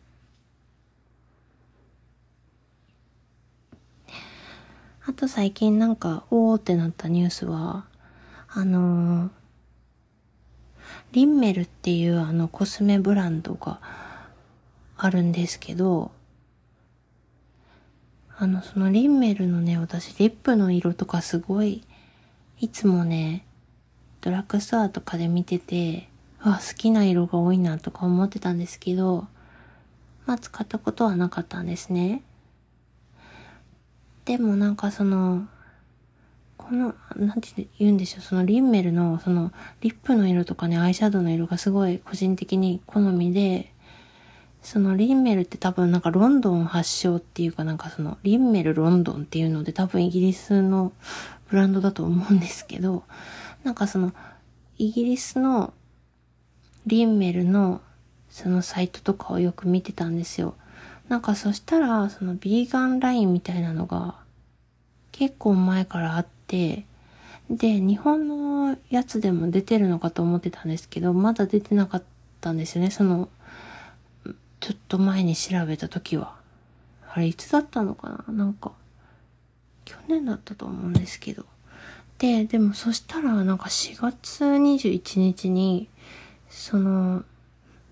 S1: あと最近なんか、おーってなったニュースは、あのー、リンメルっていうあのコスメブランドがあるんですけど、あの、そのリンメルのね、私、リップの色とかすごい、いつもね、ドラッグストアとかで見てて、あ、好きな色が多いなとか思ってたんですけど、まあ、使ったことはなかったんですね。でもなんかその、この、なんて言うんでしょう、そのリンメルの、その、リップの色とかね、アイシャドウの色がすごい個人的に好みで、そのリンメルって多分なんかロンドン発祥っていうかなんかそのリンメルロンドンっていうので多分イギリスのブランドだと思うんですけど、なんかそのイギリスのリンメルのそのサイトとかをよく見てたんですよ。なんかそしたらそのビーガンラインみたいなのが結構前からあって、で、日本のやつでも出てるのかと思ってたんですけど、まだ出てなかったんですよね。そのちょっと前に調べた時は。あれ、いつだったのかな？なんか、去年だったと思うんですけど。で、でもそしたら、なんか4月21日に、その、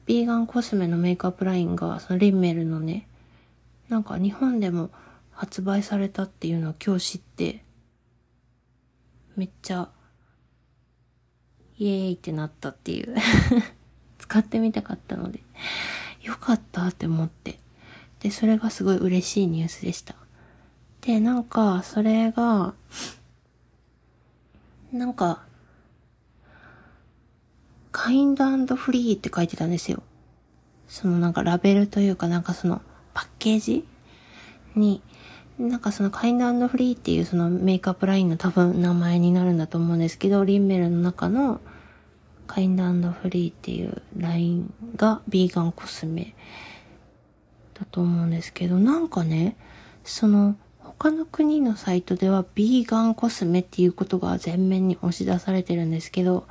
S1: ビーガンコスメのメイクアップラインが、そのリンメルのね、なんか日本でも発売されたっていうのを今日知って、めっちゃイエーイってなったっていう <laughs> 使ってみたかったので、よかったって思って。で、それがすごい嬉しいニュースでした。で、なんか、それが、なんか、カインドフリーって書いてたんですよ。そのなんかラベルというかなんかそのパッケージに、なんかそのカインドフリーっていうそのメイクアップラインの多分名前になるんだと思うんですけど、リンメルの中のカインドフリーっていうラインがビーガンコスメだと思うんですけど、なんかね、その他の国のサイトではビーガンコスメっていうことが前面に押し出されてるんですけど、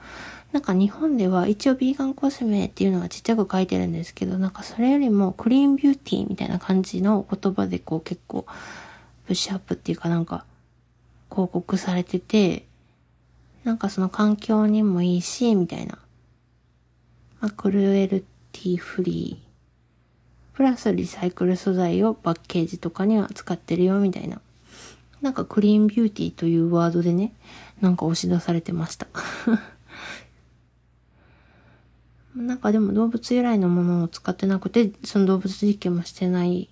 S1: なんか日本では一応ビーガンコスメっていうのがちっちゃく書いてるんですけど、なんかそれよりもクリーンビューティーみたいな感じの言葉でこう結構プッシュアップっていうかなんか広告されてて、なんかその環境にもいいし、みたいな。まあ、クルエルティフリー。プラスリサイクル素材をパッケージとかには使ってるよ、みたいな。なんかクリーンビューティーというワードでね、なんか押し出されてました。<laughs> なんかでも動物由来のものを使ってなくて、その動物実験もしてない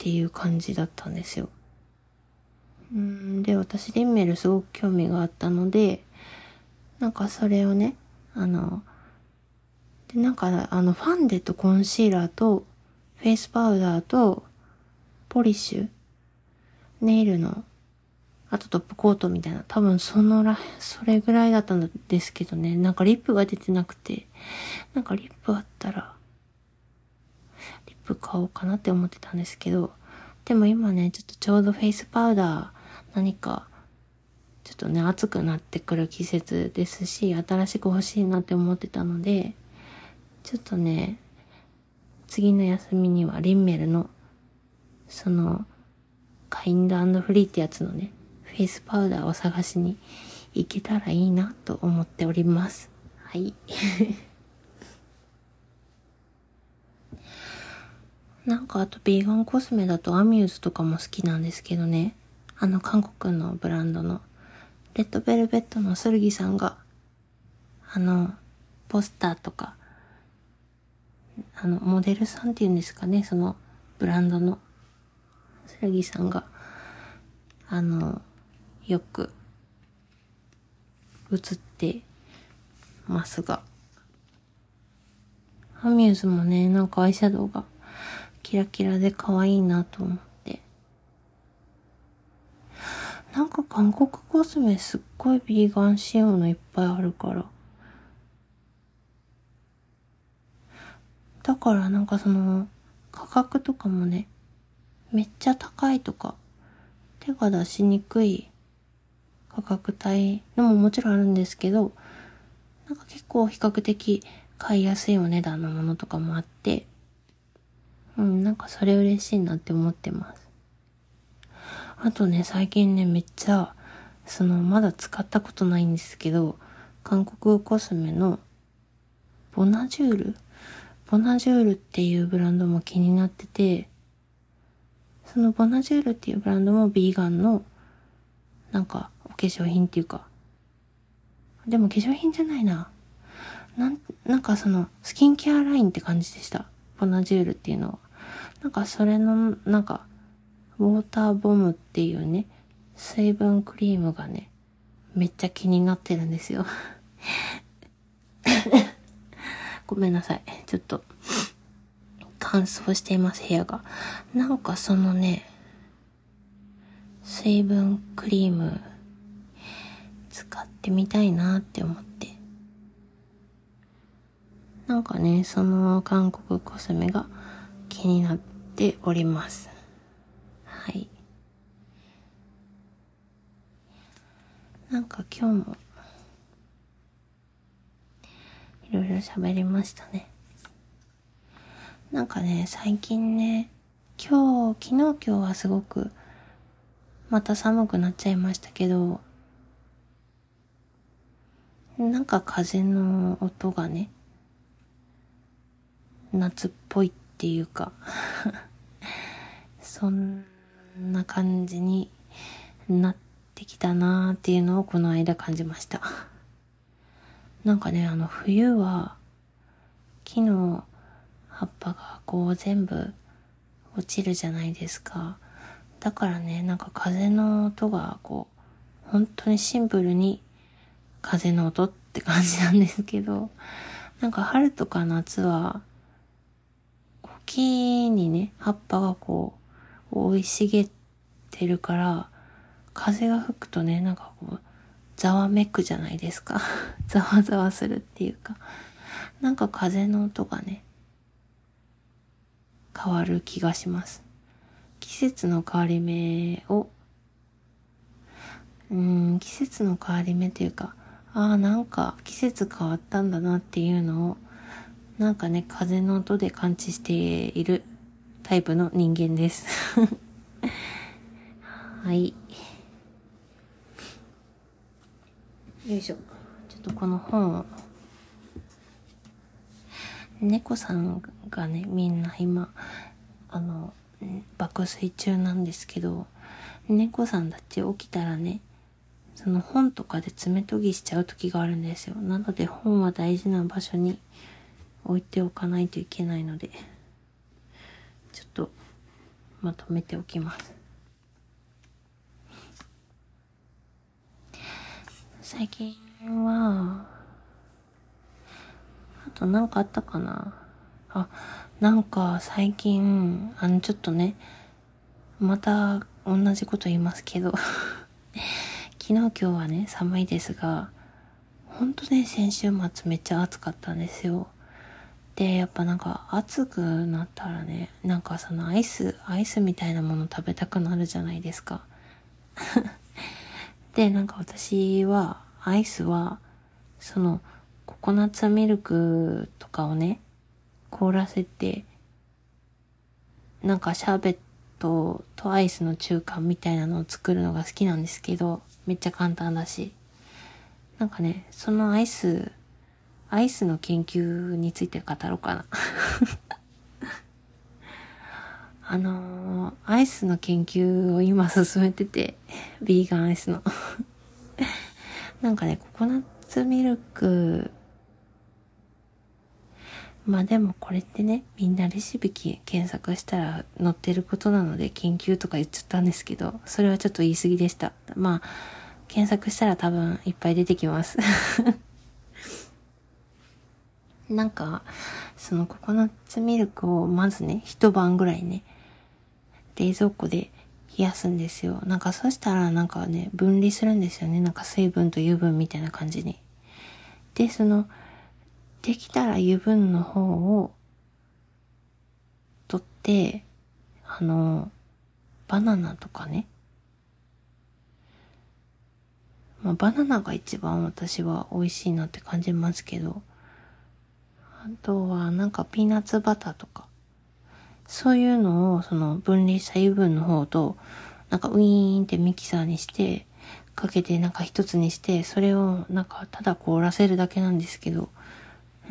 S1: っていう感じだったんですよ。うんで、私リンメルすごく興味があったので、なんかそれをね、あの、で、なんかあのファンデとコンシーラーとフェイスパウダーとポリッシュ、ネイルのあとトップコートみたいな。多分そのら、それぐらいだったんですけどね。なんかリップが出てなくて、なんかリップあったら、プ買おうかなって思ってたんですけど、でも今ね、ちょっとちょうどフェイスパウダー、何か、ちょっとね、暑くなってくる季節ですし、新しく欲しいなって思ってたので、ちょっとね、次の休みにはリンメルの、その、カインドフリーってやつのね、フェイスパウダーを探しに行けたらいいなと思っております。はい。なんかあとビーガンコスメだとアミューズとかも好きなんですけどね。あの韓国のブランドのレッドベルベットのスルギさんがあのポスターとかあのモデルさんっていうんですかね、そのブランドのスルギさんがあのよく映ってますが。アミューズもね、なんかアイシャドウがキラキラで可愛いなと思って。なんか韓国コスメすっごいビーガン仕様のいっぱいあるから。だからなんかその価格とかもね、めっちゃ高いとか、手が出しにくい価格帯のももちろんあるんですけど、なんか結構比較的買いやすいお値段のものとかもあって、うん、なんかそれ嬉しいなって思ってます。あとね、最近ね、めっちゃ、その、まだ使ったことないんですけど、韓国コスメの、ボナジュール？ボナジュールっていうブランドも気になってて、そのボナジュールっていうブランドもビーガンの、なんか、お化粧品っていうか。でも化粧品じゃないな。なん、なんかその、スキンケアラインって感じでした。ボナジュールっていうのは。なんかそれの、なんか、ウォーターボムっていうね、水分クリームがね、めっちゃ気になってるんですよ。<laughs> ごめんなさい。ちょっと、乾燥しています、部屋が。なんかそのね、水分クリーム使ってみたいなって思って。なんかね、その韓国コスメが気になっております。はい。なんか今日もいろいろ喋りましたね。なんかね、最近ね、今日、昨日今日はすごくまた寒くなっちゃいましたけど、なんか風の音がね、夏っぽいっていうかそんな感じになってきたなーっていうのをこの間感じましたなんかね、あの冬は木の葉っぱがこう全部落ちるじゃないですか。だからね、なんか風の音がこう、本当にシンプルに風の音って感じなんですけど、なんか春とか夏は、木にね、葉っぱがこう、生い茂ってるから、風が吹くとね、なんかこう、ざわめくじゃないですか。<laughs> ざわざわするっていうか。なんか風の音がね、変わる気がします。季節の変わり目を、うん、季節の変わり目っていうか、ああ、なんか季節変わったんだなっていうのを、なんかね、風の音で感知しているタイプの人間です。<laughs> はい。よいしょ。ちょっとこの本を、猫さんがね、みんな今、あの、爆睡中なんですけど、猫さんたち起きたらね、その本とかで爪研ぎしちゃう時があるんですよ。なので本は大事な場所に置いておかないといけないので、ちょっとまとめておきます。最近は、あと何かあったかな？あ、なんか最近、あのちょっとね、また同じこと言いますけど <laughs> 昨日今日はね、寒いですが、ほんとね、先週末めっちゃ暑かったんですよ。で、やっぱなんか暑くなったらね、なんかそのアイス、アイスみたいなもの食べたくなるじゃないですか。<laughs> で、なんか私は、アイスは、その、ココナッツミルクとかをね、凍らせて、なんかシャーベットとアイスの中間みたいなのを作るのが好きなんですけど、めっちゃ簡単だし。なんかね、そのアイス、アイスの研究について語ろうかな。<laughs> あのー、アイスの研究を今進めてて、<laughs> ビーガンアイスの。<laughs> なんかね、ココナッツミルク、まあでもこれってね、みんなレシピ検索したら載ってることなので研究とか言っちゃったんですけど、それはちょっと言い過ぎでした。まあ、検索したら多分いっぱい出てきますなんか、そのココナッツミルクをまずね、一晩ぐらいね、冷蔵庫で冷やすんですよ。なんかそしたらなんかね、分離するんですよね。なんか水分と油分みたいな感じに。で、その、できたら油分の方を取って、あの、バナナとかね、まあ、バナナが一番私は美味しいなって感じますけど、あとはなんかピーナッツバターとか、そういうのをその分離した油分の方と、なんかウィーンってミキサーにして、かけてなんか一つにして、それをなんかただ凍らせるだけなんですけど、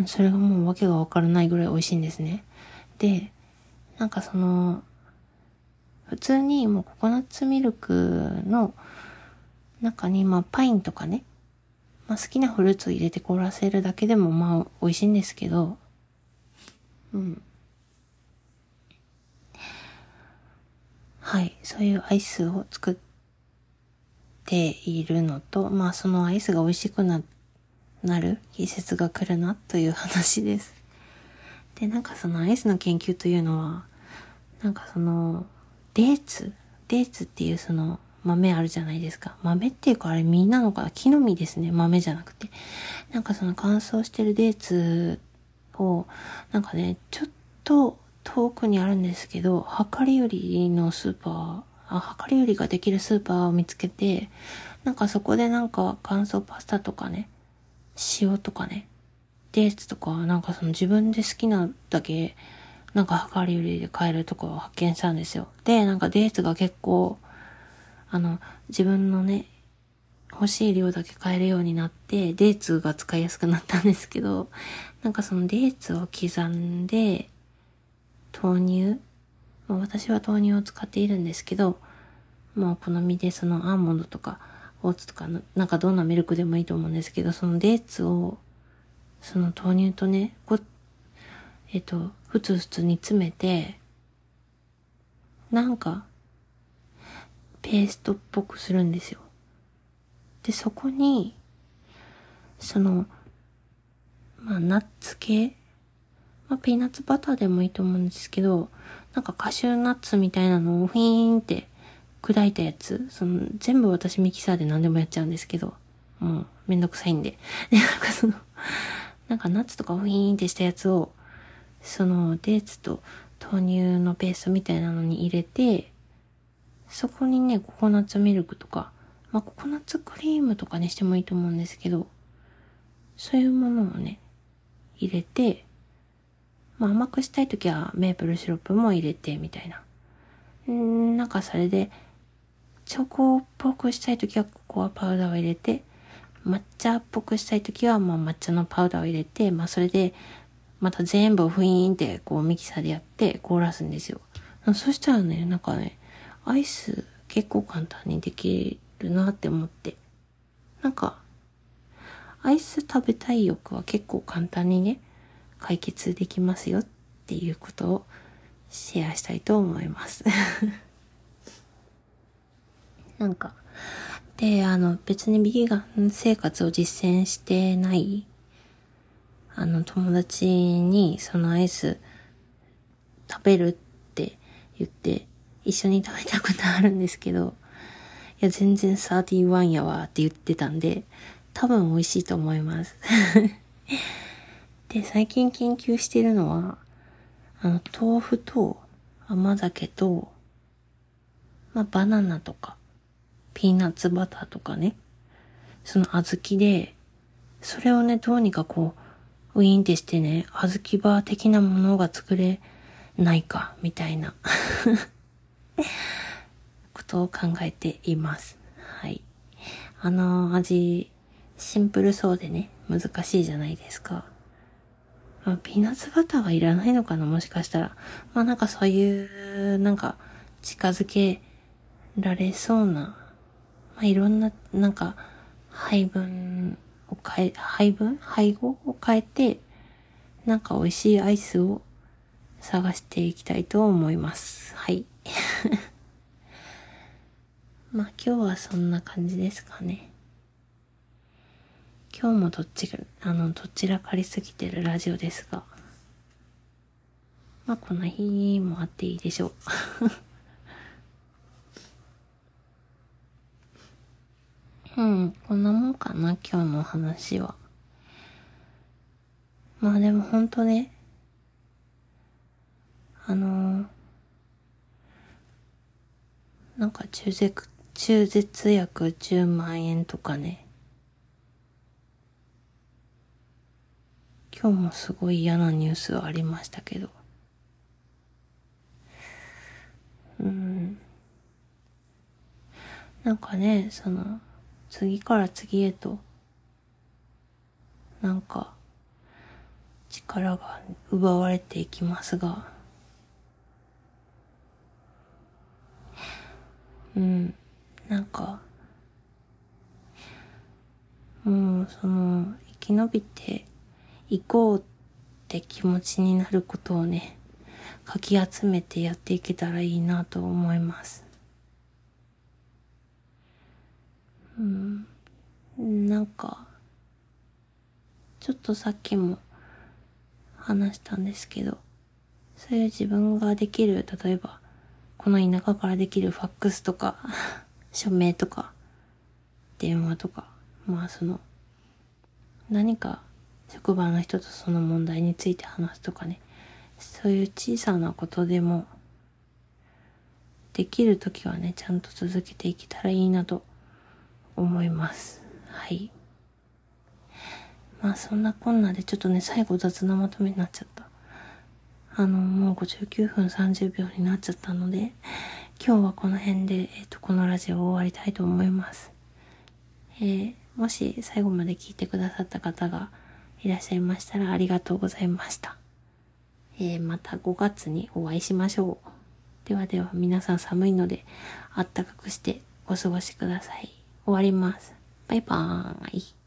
S1: それがもうわけがわからないぐらい美味しいんですね。で、なんかその、普通にもうココナッツミルクの中に、まあ、パインとかね、まあ、好きなフルーツを入れて凍らせるだけでも、まあ、美味しいんですけど、うん。はい、そういうアイスを作っているのと、まあ、そのアイスが美味しくな、なる季節が来るなという話です。<laughs> で、なんかそのアイスの研究というのは、なんかその、デーツ？デーツっていうその、豆あるじゃないですか。豆っていうかあれ実なのかな木の実ですね。豆じゃなくて。なんかその乾燥してるデーツを、なんかね、ちょっと遠くにあるんですけど、量り売りのスーパー、あ、量り売りができるスーパーを見つけて、なんかそこでなんか乾燥パスタとかね、塩とかね、デーツとか、なんかその自分で好きなだけ、なんか量り売りで買えるところを発見したんですよ。で、なんかデーツが結構、あの、自分のね、欲しい量だけ買えるようになって、デーツが使いやすくなったんですけど、なんかそのデーツを刻んで、豆乳、まあ、私は豆乳を使っているんですけど、まあお好みでそのアーモンドとか、オーツとかなんかどんなミルクでもいいと思うんですけど、そのデーツをその豆乳とね、こえっ、と、ふつふつに詰めて、なんか、ペーストっぽくするんですよ。で、そこに、その、まあ、ナッツ系まあ、ピーナッツバターでもいいと思うんですけど、なんかカシューナッツみたいなのをフィーンって砕いたやつ、その、全部私ミキサーで何でもやっちゃうんですけど、もうめんどくさいんで。で、なんかその、なんかナッツとかフィーンってしたやつを、そのデーツと豆乳のペーストみたいなのに入れて、そこにね、ココナッツミルクとか、まあ、ココナッツクリームとかにしてもいいと思うんですけど、そういうものをね、入れて、まあ、甘くしたいときはメープルシロップも入れて、みたいな。んなんかそれで、チョコっぽくしたいときはココアパウダーを入れて、抹茶っぽくしたいときは、まあ、抹茶のパウダーを入れて、まあ、それで、また全部をフィーンってこうミキサーでやって凍らすんですよ。そしたらね、なんかね、アイス結構簡単にできるなって思って。なんか、アイス食べたい欲は結構簡単にね、解決できますよっていうことをシェアしたいと思います <laughs> なんか、で、あの、別にビーガン生活を実践してないあの、友達にそのアイス食べるって言って、一緒に食べたことあるんですけど、いや、全然31やわって言ってたんで、多分美味しいと思います。で、最近研究してるのは、あの、豆腐と甘酒と、まあ、バナナとか、ピーナッツバターとかね、その小豆で、それをね、どうにかこう、ウィーンってしてね、小豆バー的なものが作れないか、みたいな <laughs> ことを考えています。はい。あの味、シンプルそうでね、難しいじゃないですか。まあ、ピーナッツバターはいらないのかな、もしかしたら。まあなんかそういう、なんか、近づけられそうな、まあいろんな、なんか、配分を変え、配分？配合を変えて、なんか美味しいアイスを探していきたいと思います。はい。<laughs> まあ今日はそんな感じですかね。今日もどっちが、あの、どちらかりすぎてるラジオですが、まあこの日もあっていいでしょう。<laughs> うん、こんなもんかな、今日の話は。まあでもほんとね、あのー、なんか中絶、中絶薬10万円とかね。今日もすごい嫌なニュースはありましたけど。うん。なんかね、その、次から次へと、なんか、力が奪われていきますが、うん、なんか、もう、その、生き延びていこうって気持ちになることをね、かき集めてやっていけたらいいなと思います。うん、なんか、ちょっとさっきも話したんですけど、そういう自分ができる、例えば、この田舎からできるファックスとか、署名とか、電話とか、まあその、何か職場の人とその問題について話すとかね、そういう小さなことでも、できるときはね、ちゃんと続けていけたらいいなと思います。はい。まあそんなこんなでちょっとね、最後雑なまとめになっちゃった。あの、もう59分30秒になっちゃったので、今日はこの辺で、えっ、と、このラジオを終わりたいと思います。えー、もし最後まで聞いてくださった方がいらっしゃいましたらありがとうございました。えー、また5月にお会いしましょう。ではでは皆さん寒いので、あったかくしてお過ごしください。終わります。バイバーイ。